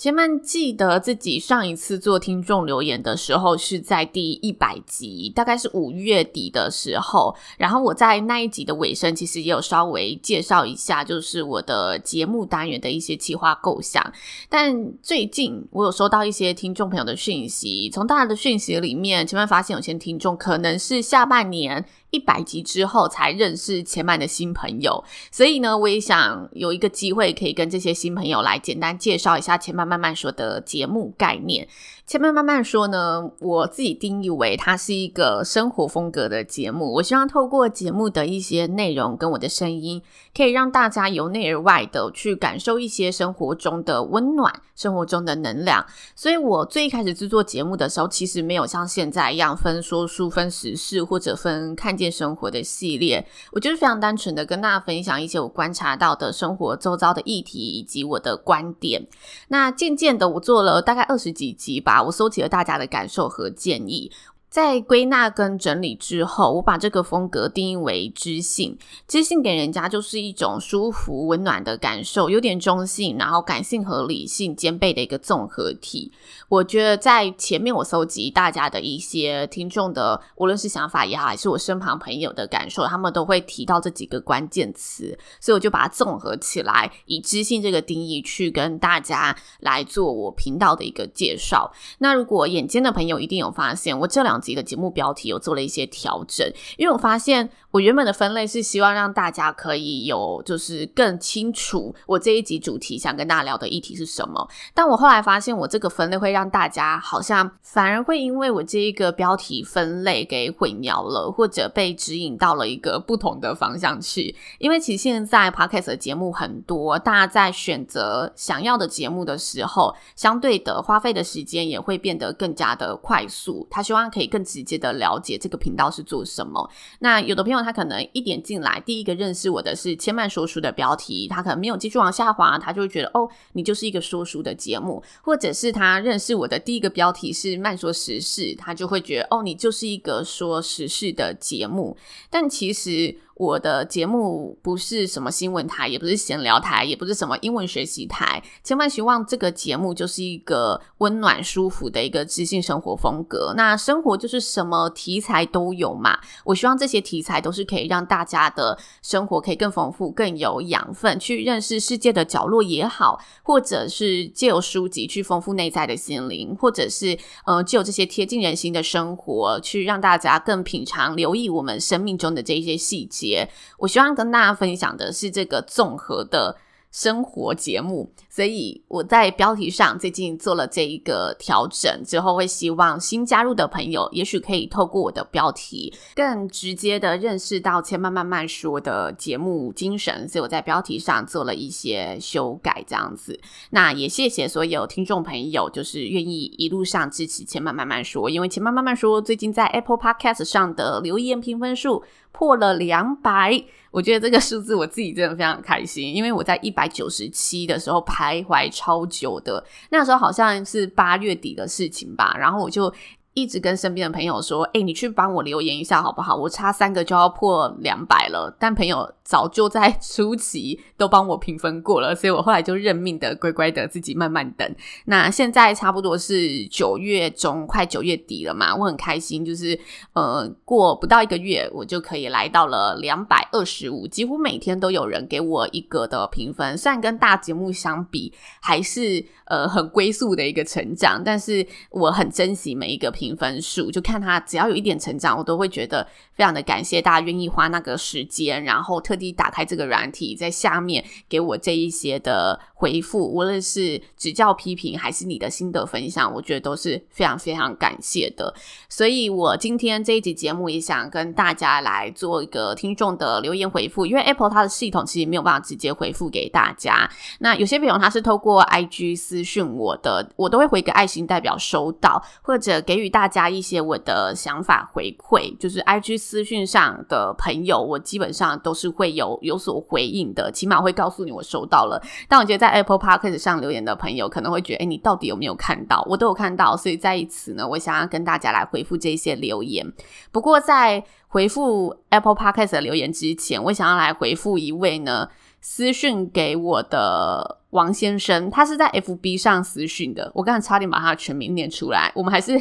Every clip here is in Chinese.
前面记得自己上一次做听众留言的时候是在第一百集，大概是五月底的时候。然后我在那一集的尾声，其实也有稍微介绍一下，就是我的节目单元的一些企划构想。但最近我有收到一些听众朋友的讯息，从大家的讯息里面，前面发现有些听众可能是下半年。一百集之后才认识前曼的新朋友，所以呢，我也想有一个机会可以跟这些新朋友来简单介绍一下前曼慢慢说的节目概念。前面慢慢说呢，我自己定义为它是一个生活风格的节目。我希望透过节目的一些内容跟我的声音，可以让大家由内而外的去感受一些生活中的温暖，生活中的能量。所以我最开始制作节目的时候，其实没有像现在一样分说书、分时事或者分看见生活的系列。我就是非常单纯的跟大家分享一些我观察到的生活周遭的议题以及我的观点。那渐渐的，我做了大概二十几集吧。我搜集了大家的感受和建议。在归纳跟整理之后，我把这个风格定义为知性。知性给人家就是一种舒服、温暖的感受，有点中性，然后感性和理性兼备的一个综合体。我觉得在前面我搜集大家的一些听众的，无论是想法也好，还是我身旁朋友的感受，他们都会提到这几个关键词，所以我就把它综合起来，以知性这个定义去跟大家来做我频道的一个介绍。那如果眼尖的朋友一定有发现，我这两。自己的节目标题有做了一些调整，因为我发现我原本的分类是希望让大家可以有就是更清楚我这一集主题想跟大家聊的议题是什么，但我后来发现我这个分类会让大家好像反而会因为我这一个标题分类给混淆了，或者被指引到了一个不同的方向去。因为其实现在 Podcast 的节目很多，大家在选择想要的节目的时候，相对的花费的时间也会变得更加的快速。他希望可以。更直接的了解这个频道是做什么。那有的朋友他可能一点进来，第一个认识我的是千曼说书的标题，他可能没有继续往下滑，他就会觉得哦，你就是一个说书的节目，或者是他认识我的第一个标题是慢说时事，他就会觉得哦，你就是一个说时事的节目。但其实。我的节目不是什么新闻台，也不是闲聊台，也不是什么英文学习台。千万希望这个节目就是一个温暖舒服的一个知性生活风格。那生活就是什么题材都有嘛。我希望这些题材都是可以让大家的生活可以更丰富、更有养分，去认识世界的角落也好，或者是借由书籍去丰富内在的心灵，或者是呃，借由这些贴近人心的生活，去让大家更品尝、留意我们生命中的这一些细节。我希望跟大家分享的是这个综合的生活节目，所以我在标题上最近做了这一个调整之后，会希望新加入的朋友，也许可以透过我的标题，更直接的认识到千慢慢慢说的节目精神，所以我在标题上做了一些修改，这样子。那也谢谢所有听众朋友，就是愿意一路上支持千慢慢慢说，因为千慢慢慢说最近在 Apple Podcast 上的留言评分数。破了两百，我觉得这个数字我自己真的非常开心，因为我在一百九十七的时候徘徊超久的，那时候好像是八月底的事情吧，然后我就。一直跟身边的朋友说：“诶，你去帮我留言一下好不好？我差三个就要破两百了。”但朋友早就在初期都帮我评分过了，所以我后来就认命的乖乖的自己慢慢等。那现在差不多是九月中，快九月底了嘛，我很开心，就是呃，过不到一个月，我就可以来到了两百二十五，几乎每天都有人给我一个的评分。虽然跟大节目相比，还是呃很龟速的一个成长，但是我很珍惜每一个评。分数，就看他只要有一点成长，我都会觉得非常的感谢大家愿意花那个时间，然后特地打开这个软体，在下面给我这一些的回复，无论是指教批评还是你的心得分享，我觉得都是非常非常感谢的。所以我今天这一集节目也想跟大家来做一个听众的留言回复，因为 Apple 它的系统其实没有办法直接回复给大家。那有些朋友他是透过 IG 私讯我的，我都会回个爱心代表收到，或者给予大家一些我的想法回馈。就是 IG 私讯上的朋友，我基本上都是会有有所回应的，起码会告诉你我收到了。但我觉得在 Apple Podcast 上留言的朋友可能会觉得，哎，你到底有没有看到？我都有看到，所以在此呢，我想要跟大家来回复这些留言。不过在回复 Apple Podcast 的留言之前，我想要来回复一位呢私讯给我的王先生，他是在 FB 上私讯的。我刚才差点把他的全名念出来，我们还是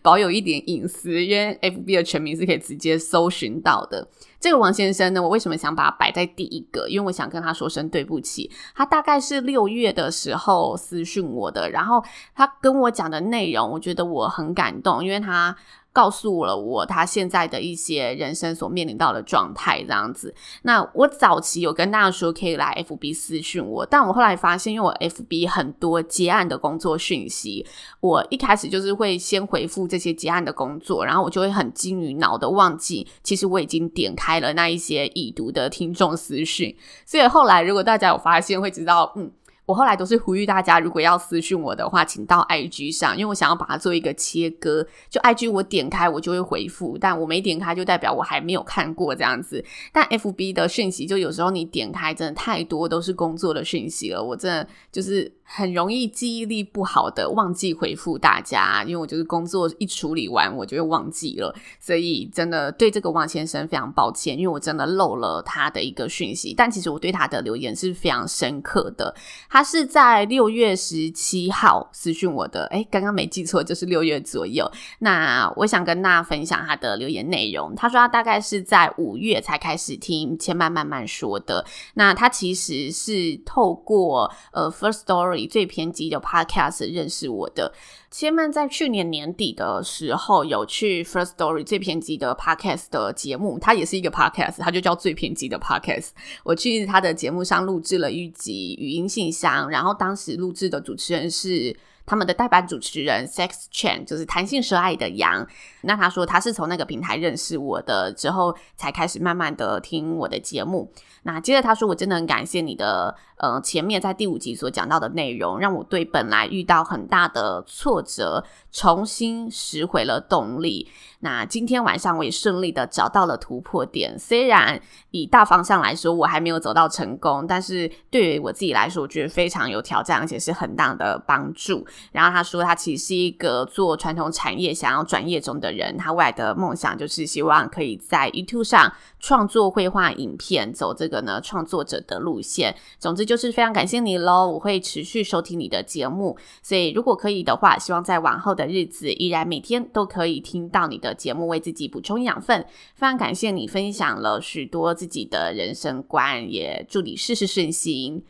保有一点隐私，因为 FB 的全名是可以直接搜寻到的。这个王先生呢，我为什么想把他摆在第一个？因为我想跟他说声对不起。他大概是六月的时候私讯我的，然后他跟我讲的内容，我觉得我很感动，因为他。告诉了我他现在的一些人生所面临到的状态，这样子。那我早期有跟大家说可以来 FB 私讯我，但我后来发现，因为我 FB 很多结案的工作讯息，我一开始就是会先回复这些结案的工作，然后我就会很金鱼脑的忘记，其实我已经点开了那一些已读的听众私讯。所以后来如果大家有发现，会知道，嗯。我后来都是呼吁大家，如果要私讯我的话，请到 IG 上，因为我想要把它做一个切割。就 IG 我点开我就会回复，但我没点开就代表我还没有看过这样子。但 FB 的讯息就有时候你点开真的太多都是工作的讯息了，我真的就是。很容易记忆力不好的忘记回复大家，因为我就是工作一处理完我就会忘记了，所以真的对这个王先生非常抱歉，因为我真的漏了他的一个讯息，但其实我对他的留言是非常深刻的。他他是在六月十七号私讯我的，诶，刚刚没记错，就是六月左右。那我想跟大家分享他的留言内容。他说他大概是在五月才开始听千慢慢慢说的。那他其实是透过呃 First Story。最偏激的 Podcast 认识我的千曼，在去年年底的时候有去 First Story 最偏激的 Podcast 的节目，它也是一个 Podcast，它就叫最偏激的 Podcast。我去他的节目上录制了一集语音信箱，然后当时录制的主持人是他们的代班主持人 Sex Chan 就是谈性说爱的羊。那他说他是从那个平台认识我的，之后才开始慢慢的听我的节目。那接着他说，我真的很感谢你的。呃，前面在第五集所讲到的内容，让我对本来遇到很大的挫折，重新拾回了动力。那今天晚上我也顺利的找到了突破点，虽然以大方向来说我还没有走到成功，但是对于我自己来说，我觉得非常有挑战，而且是很大的帮助。然后他说，他其实是一个做传统产业想要转业中的人，他未来的梦想就是希望可以在 YouTube 上创作绘画影片，走这个呢创作者的路线。总之。就是非常感谢你喽，我会持续收听你的节目，所以如果可以的话，希望在往后的日子依然每天都可以听到你的节目，为自己补充养分。非常感谢你分享了许多自己的人生观，也祝你事事顺心。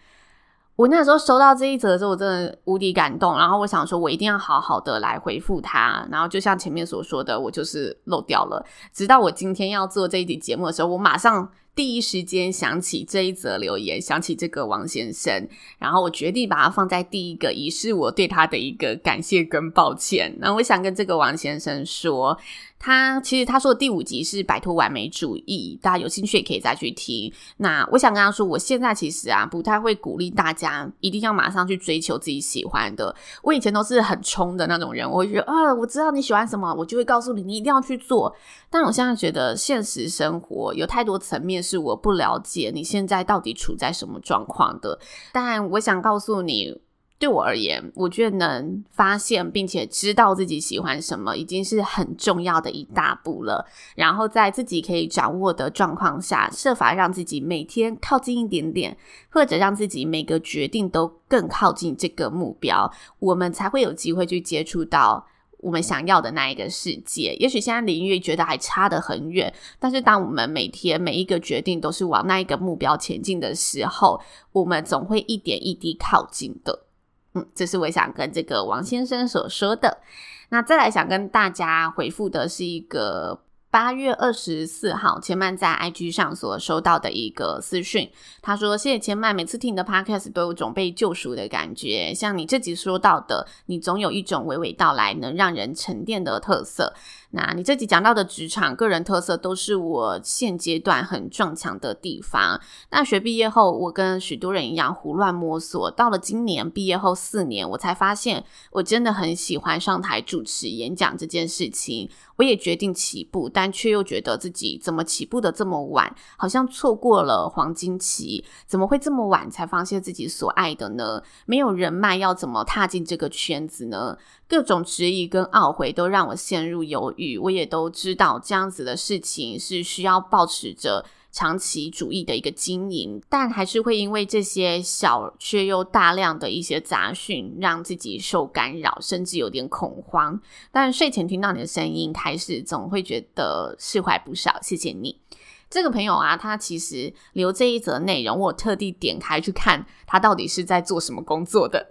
我那时候收到这一则的时候，我真的无敌感动，然后我想说，我一定要好好的来回复他。然后就像前面所说的，我就是漏掉了。直到我今天要做这一集节目的时候，我马上。第一时间想起这一则留言，想起这个王先生，然后我决定把它放在第一个，以示我对他的一个感谢跟抱歉。那我想跟这个王先生说。他其实他说的第五集是摆脱完美主义，大家有兴趣也可以再去听。那我想跟他说，我现在其实啊不太会鼓励大家一定要马上去追求自己喜欢的。我以前都是很冲的那种人，我会觉得啊，我知道你喜欢什么，我就会告诉你，你一定要去做。但我现在觉得现实生活有太多层面是我不了解你现在到底处在什么状况的。但我想告诉你。对我而言，我觉得能发现并且知道自己喜欢什么，已经是很重要的一大步了。然后在自己可以掌握的状况下，设法让自己每天靠近一点点，或者让自己每个决定都更靠近这个目标，我们才会有机会去接触到我们想要的那一个世界。也许现在离越觉得还差得很远，但是当我们每天每一个决定都是往那一个目标前进的时候，我们总会一点一滴靠近的。嗯，这是我想跟这个王先生所说的。那再来想跟大家回复的是一个。八月二十四号，千曼在 IG 上所收到的一个私讯，他说：“谢谢千曼，每次听你的 Podcast 都有种被救赎的感觉。像你这集说到的，你总有一种娓娓道来能让人沉淀的特色。那你这集讲到的职场个人特色，都是我现阶段很撞墙的地方。大学毕业后，我跟许多人一样胡乱摸索，到了今年毕业后四年，我才发现我真的很喜欢上台主持演讲这件事情。”我也决定起步，但却又觉得自己怎么起步的这么晚，好像错过了黄金期。怎么会这么晚才发现自己所爱的呢？没有人脉，要怎么踏进这个圈子呢？各种质疑跟懊悔都让我陷入犹豫。我也都知道这样子的事情是需要保持着。长期主义的一个经营，但还是会因为这些小却又大量的一些杂讯，让自己受干扰，甚至有点恐慌。但睡前听到你的声音，开始总会觉得释怀不少。谢谢你，这个朋友啊，他其实留这一则内容，我特地点开去看他到底是在做什么工作的。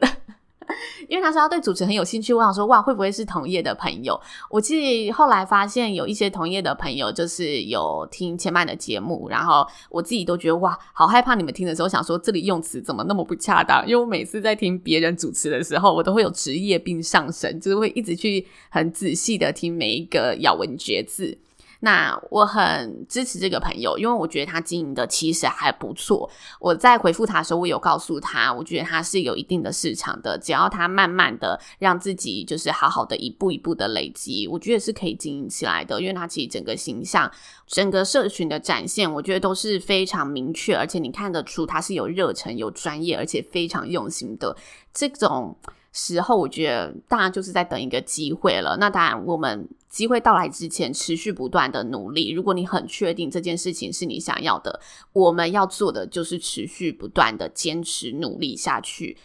因为他说他对主持很有兴趣，我想说哇，会不会是同业的朋友？我其实后来发现有一些同业的朋友，就是有听千曼的节目，然后我自己都觉得哇，好害怕你们听的时候想说这里用词怎么那么不恰当？因为我每次在听别人主持的时候，我都会有职业病上升，就是会一直去很仔细的听每一个咬文嚼字。那我很支持这个朋友，因为我觉得他经营的其实还不错。我在回复他的时候，我有告诉他，我觉得他是有一定的市场的，只要他慢慢的让自己就是好好的一步一步的累积，我觉得是可以经营起来的。因为他其实整个形象、整个社群的展现，我觉得都是非常明确，而且你看得出他是有热忱、有专业，而且非常用心的这种。时候，我觉得大家就是在等一个机会了。那当然，我们机会到来之前，持续不断的努力。如果你很确定这件事情是你想要的，我们要做的就是持续不断的坚持努力下去。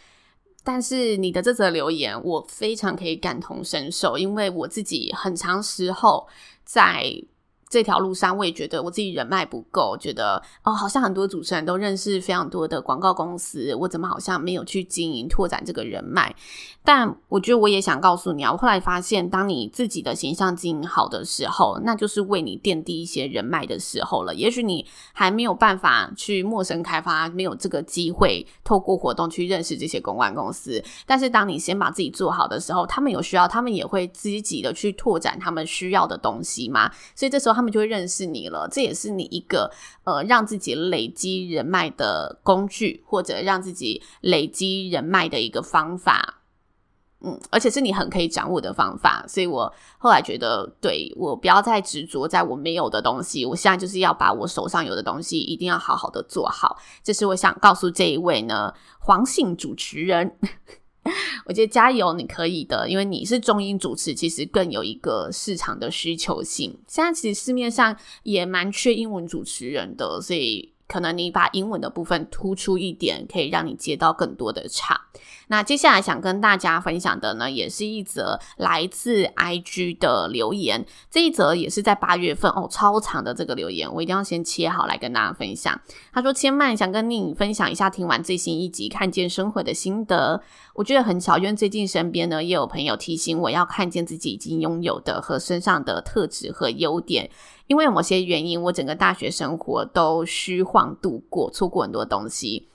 但是你的这则留言，我非常可以感同身受，因为我自己很长时候在。这条路上，我也觉得我自己人脉不够，觉得哦，好像很多主持人都认识非常多的广告公司，我怎么好像没有去经营拓展这个人脉？但我觉得我也想告诉你啊，我后来发现，当你自己的形象经营好的时候，那就是为你奠定一些人脉的时候了。也许你还没有办法去陌生开发，没有这个机会透过活动去认识这些公关公司，但是当你先把自己做好的时候，他们有需要，他们也会积极的去拓展他们需要的东西嘛。所以这时候他他们就会认识你了，这也是你一个呃让自己累积人脉的工具，或者让自己累积人脉的一个方法。嗯，而且是你很可以掌握的方法，所以我后来觉得，对，我不要再执着在我没有的东西，我现在就是要把我手上有的东西一定要好好的做好。这是我想告诉这一位呢，黄姓主持人。我觉得加油，你可以的，因为你是中英主持，其实更有一个市场的需求性。现在其实市面上也蛮缺英文主持人的，所以可能你把英文的部分突出一点，可以让你接到更多的场。那接下来想跟大家分享的呢，也是一则来自 IG 的留言。这一则也是在八月份哦，超长的这个留言，我一定要先切好来跟大家分享。他说：“千曼想跟你分享一下听完最新一集《看见生活》的心得。我觉得很巧，因为最近身边呢也有朋友提醒我要看见自己已经拥有的和身上的特质和优点。因为某些原因，我整个大学生活都虚晃度过，错过很多东西。”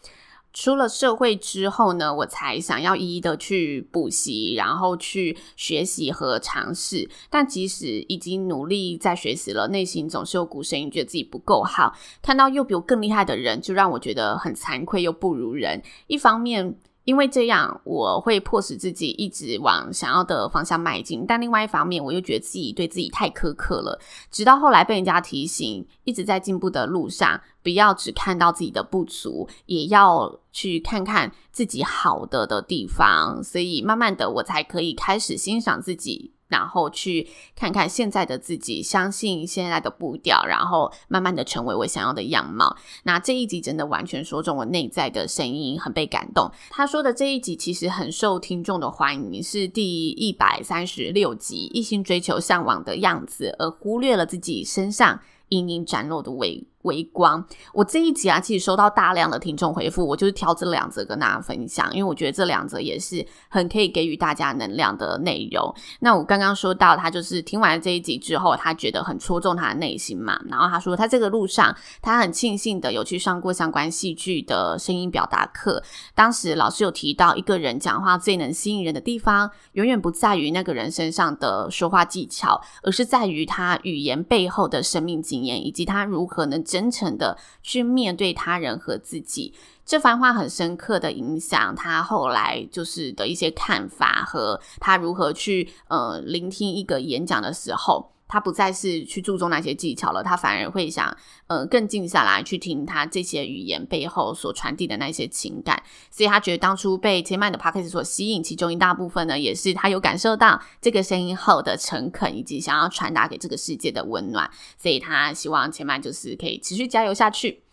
出了社会之后呢，我才想要一一的去补习，然后去学习和尝试。但即使已经努力在学习了，内心总是有股声音，觉得自己不够好。看到又比我更厉害的人，就让我觉得很惭愧又不如人。一方面，因为这样，我会迫使自己一直往想要的方向迈进，但另外一方面，我又觉得自己对自己太苛刻了。直到后来被人家提醒，一直在进步的路上，不要只看到自己的不足，也要去看看自己好的的地方。所以慢慢的，我才可以开始欣赏自己。然后去看看现在的自己，相信现在的步调，然后慢慢的成为我想要的样貌。那这一集真的完全说中我内在的声音，很被感动。他说的这一集其实很受听众的欢迎，是第一百三十六集，一心追求向往的样子，而忽略了自己身上隐隐展露的委微光。我这一集啊，其实收到大量的听众回复，我就是挑这两则跟大家分享，因为我觉得这两则也是很可以给予大家能量的内容。那我刚刚说到，他就是听完这一集之后，他觉得很戳中他的内心嘛。然后他说，他这个路上，他很庆幸的有去上过相关戏剧的声音表达课。当时老师有提到，一个人讲话最能吸引人的地方，永远不在于那个人身上的说话技巧，而是在于他语言背后的生命经验，以及他如何能真诚的去面对他人和自己。这番话很深刻的影响他后来就是的一些看法，和他如何去呃聆听一个演讲的时候。他不再是去注重那些技巧了，他反而会想，呃，更静下来去听他这些语言背后所传递的那些情感。所以他觉得当初被千曼的 podcast 所吸引，其中一大部分呢，也是他有感受到这个声音后的诚恳，以及想要传达给这个世界的温暖。所以他希望千曼就是可以持续加油下去。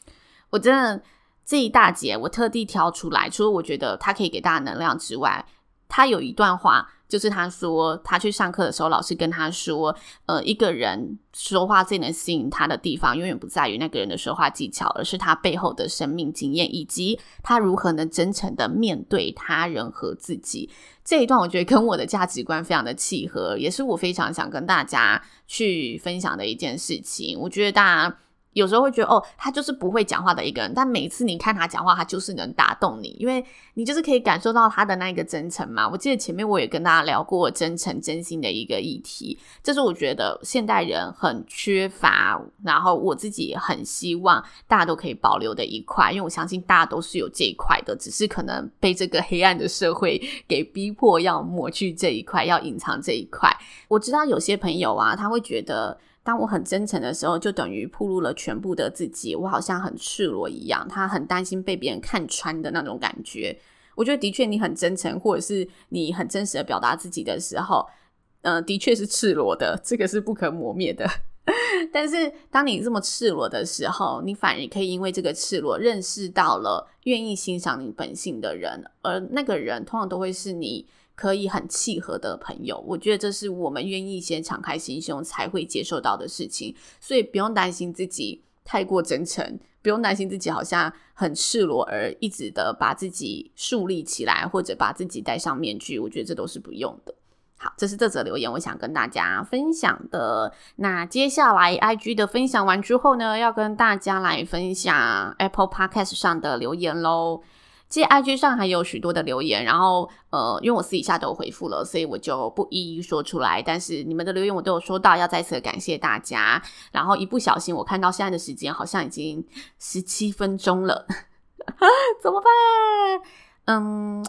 我真的这一大节我特地挑出来，除了我觉得他可以给大家能量之外，他有一段话。就是他说，他去上课的时候，老师跟他说，呃，一个人说话最能吸引他的地方，永远不在于那个人的说话技巧，而是他背后的生命经验，以及他如何能真诚的面对他人和自己。这一段我觉得跟我的价值观非常的契合，也是我非常想跟大家去分享的一件事情。我觉得大家。有时候会觉得哦，他就是不会讲话的一个人，但每次你看他讲话，他就是能打动你，因为你就是可以感受到他的那个真诚嘛。我记得前面我也跟大家聊过真诚、真心的一个议题，这是我觉得现代人很缺乏，然后我自己很希望大家都可以保留的一块，因为我相信大家都是有这一块的，只是可能被这个黑暗的社会给逼迫要抹去这一块，要隐藏这一块。我知道有些朋友啊，他会觉得。当我很真诚的时候，就等于暴露了全部的自己，我好像很赤裸一样。他很担心被别人看穿的那种感觉。我觉得的确，你很真诚，或者是你很真实的表达自己的时候，嗯、呃，的确是赤裸的，这个是不可磨灭的。但是，当你这么赤裸的时候，你反而可以因为这个赤裸，认识到了愿意欣赏你本性的人，而那个人通常都会是你。可以很契合的朋友，我觉得这是我们愿意先敞开心胸才会接受到的事情，所以不用担心自己太过真诚，不用担心自己好像很赤裸而一直的把自己树立起来，或者把自己戴上面具，我觉得这都是不用的。好，这是这则留言，我想跟大家分享的。那接下来 IG 的分享完之后呢，要跟大家来分享 Apple Podcast 上的留言喽。其实 IG 上还有许多的留言，然后呃，因为我私底下都有回复了，所以我就不一一说出来。但是你们的留言我都有收到，要再次感谢大家。然后一不小心，我看到现在的时间好像已经十七分钟了，怎么办？嗯。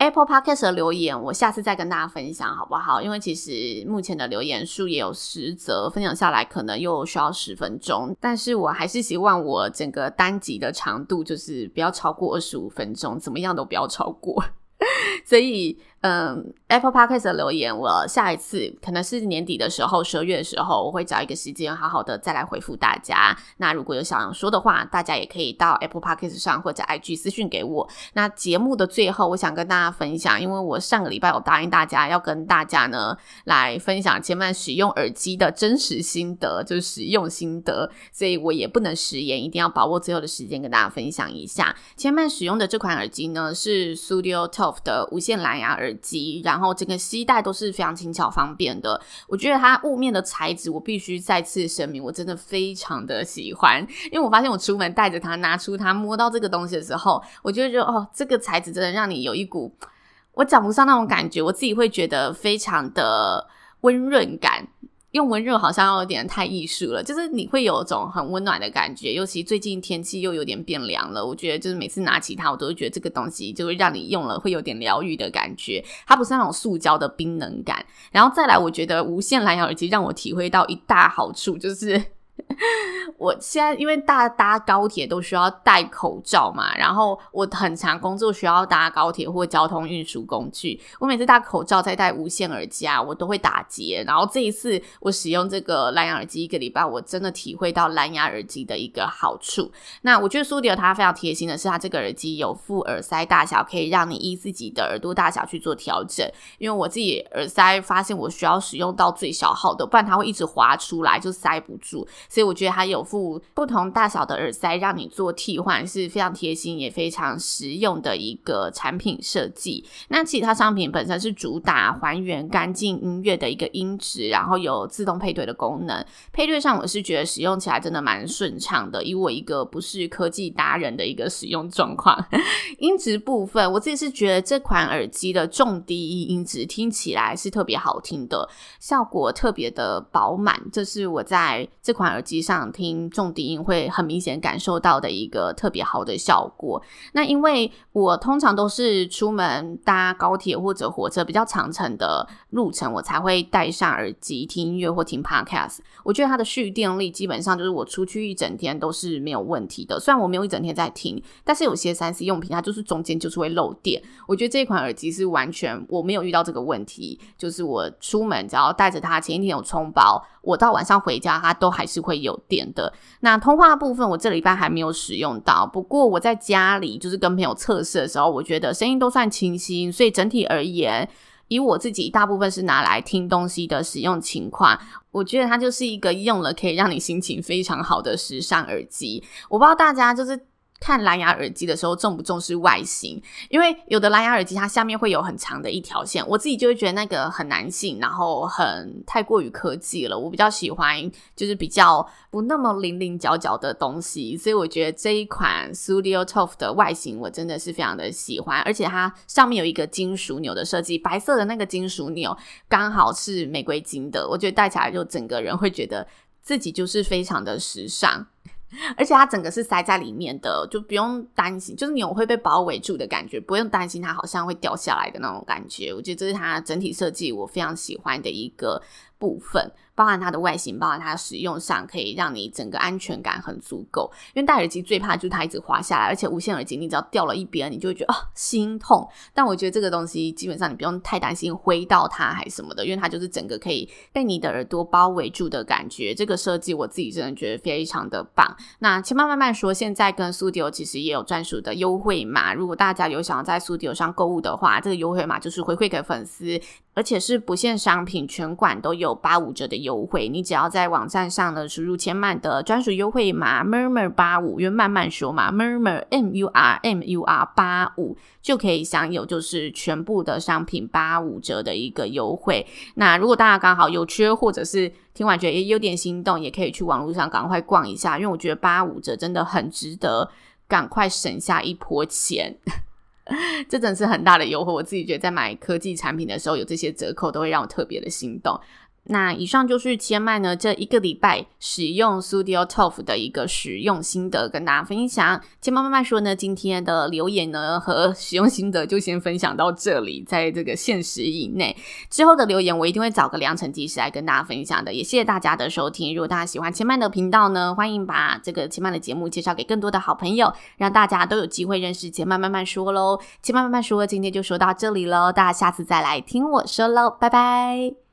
Apple Podcast 的留言，我下次再跟大家分享好不好？因为其实目前的留言数也有十则，分享下来可能又需要十分钟。但是我还是希望我整个单集的长度就是不要超过二十五分钟，怎么样都不要超过。所以。嗯，Apple Podcast 的留言，我下一次可能是年底的时候，十二月的时候，我会找一个时间，好好的再来回复大家。那如果有想要说的话，大家也可以到 Apple Podcast 上或者 IG 私讯给我。那节目的最后，我想跟大家分享，因为我上个礼拜有答应大家要跟大家呢来分享千曼使用耳机的真实心得，就是使用心得，所以我也不能食言，一定要把握最后的时间跟大家分享一下。千曼使用的这款耳机呢是 Studio TOF 的无线蓝牙耳。耳机，然后整个系带都是非常轻巧方便的。我觉得它雾面的材质，我必须再次声明，我真的非常的喜欢。因为我发现我出门带着它，拿出它，摸到这个东西的时候，我就觉得哦，这个材质真的让你有一股我讲不上那种感觉，我自己会觉得非常的温润感。用温热好像有点太艺术了，就是你会有一种很温暖的感觉，尤其最近天气又有点变凉了，我觉得就是每次拿起它，我都会觉得这个东西就会让你用了会有点疗愈的感觉，它不是那种塑胶的冰冷感。然后再来，我觉得无线蓝牙耳机让我体会到一大好处就是。我现在因为大搭高铁都需要戴口罩嘛，然后我很常工作需要搭高铁或交通运输工具，我每次戴口罩再戴无线耳机啊，我都会打结。然后这一次我使用这个蓝牙耳机一个礼拜，我真的体会到蓝牙耳机的一个好处。那我觉得 Sudio 它非常贴心的是，它这个耳机有副耳塞大小，可以让你依自己的耳朵大小去做调整。因为我自己耳塞发现我需要使用到最小号的，不然它会一直滑出来就塞不住。所以我觉得它有附不同大小的耳塞，让你做替换，是非常贴心也非常实用的一个产品设计。那其他商品本身是主打还原干净音乐的一个音质，然后有自动配对的功能。配对上我是觉得使用起来真的蛮顺畅的，以我一个不是科技达人的一个使用状况。音质部分，我自己是觉得这款耳机的重低音音质听起来是特别好听的，效果特别的饱满，这是我在这款耳机上听重低音会很明显感受到的一个特别好的效果。那因为我通常都是出门搭高铁或者火车比较长程的路程，我才会戴上耳机听音乐或听 podcast。我觉得它的蓄电力基本上就是我出去一整天都是没有问题的。虽然我没有一整天在听，但是有些 3C 用品它就是中间就是会漏电。我觉得这款耳机是完全我没有遇到这个问题，就是我出门只要带着它，前一天有充饱，我到晚上回家它都还是会有电的。那通话部分我这礼拜还没有使用到，不过我在家里就是跟朋友测试的时候，我觉得声音都算清晰，所以整体而言。以我自己大部分是拿来听东西的使用情况，我觉得它就是一个用了可以让你心情非常好的时尚耳机。我不知道大家就是。看蓝牙耳机的时候重不重视外形？因为有的蓝牙耳机它下面会有很长的一条线，我自己就会觉得那个很男性，然后很太过于科技了。我比较喜欢就是比较不那么棱棱角角的东西，所以我觉得这一款 Studio TOF 的外形我真的是非常的喜欢，而且它上面有一个金属钮的设计，白色的那个金属钮刚好是玫瑰金的，我觉得戴起来就整个人会觉得自己就是非常的时尚。而且它整个是塞在里面的，就不用担心，就是你有会被包围住的感觉，不用担心它好像会掉下来的那种感觉。我觉得这是它整体设计我非常喜欢的一个部分。包含它的外形，包含它使用上，可以让你整个安全感很足够。因为戴耳机最怕就是它一直滑下来，而且无线耳机你只要掉了一边，你就会觉得啊、心痛。但我觉得这个东西基本上你不用太担心挥到它还什么的，因为它就是整个可以被你的耳朵包围住的感觉。这个设计我自己真的觉得非常的棒。那千嫚慢慢说，现在跟 Studio 其实也有专属的优惠码，如果大家有想要在 Studio 上购物的话，这个优惠码就是回馈给粉丝。而且是不限商品，全馆都有八五折的优惠。你只要在网站上呢输入千嫚的专属优惠码 murmur 八五，因为慢慢说嘛，murmur m u r m u r 八五就可以享有就是全部的商品八五折的一个优惠。那如果大家刚好有缺，或者是听完觉得有点心动，也可以去网络上赶快逛一下，因为我觉得八五折真的很值得，赶快省下一波钱。这真是很大的优惠，我自己觉得在买科技产品的时候，有这些折扣都会让我特别的心动。那以上就是千麦呢这一个礼拜使用 Studio TOF 的一个使用心得，跟大家分享。千嫚慢慢说呢，今天的留言呢和 使用心得就先分享到这里，在这个限时以内。之后的留言我一定会找个良辰吉时来跟大家分享的。也谢谢大家的收听。如果大家喜欢千麦的频道呢，欢迎把这个千麦的节目介绍给更多的好朋友，让大家都有机会认识千麦慢慢说喽。千嫚慢慢说，今天就说到这里喽，大家下次再来听我说喽，拜拜。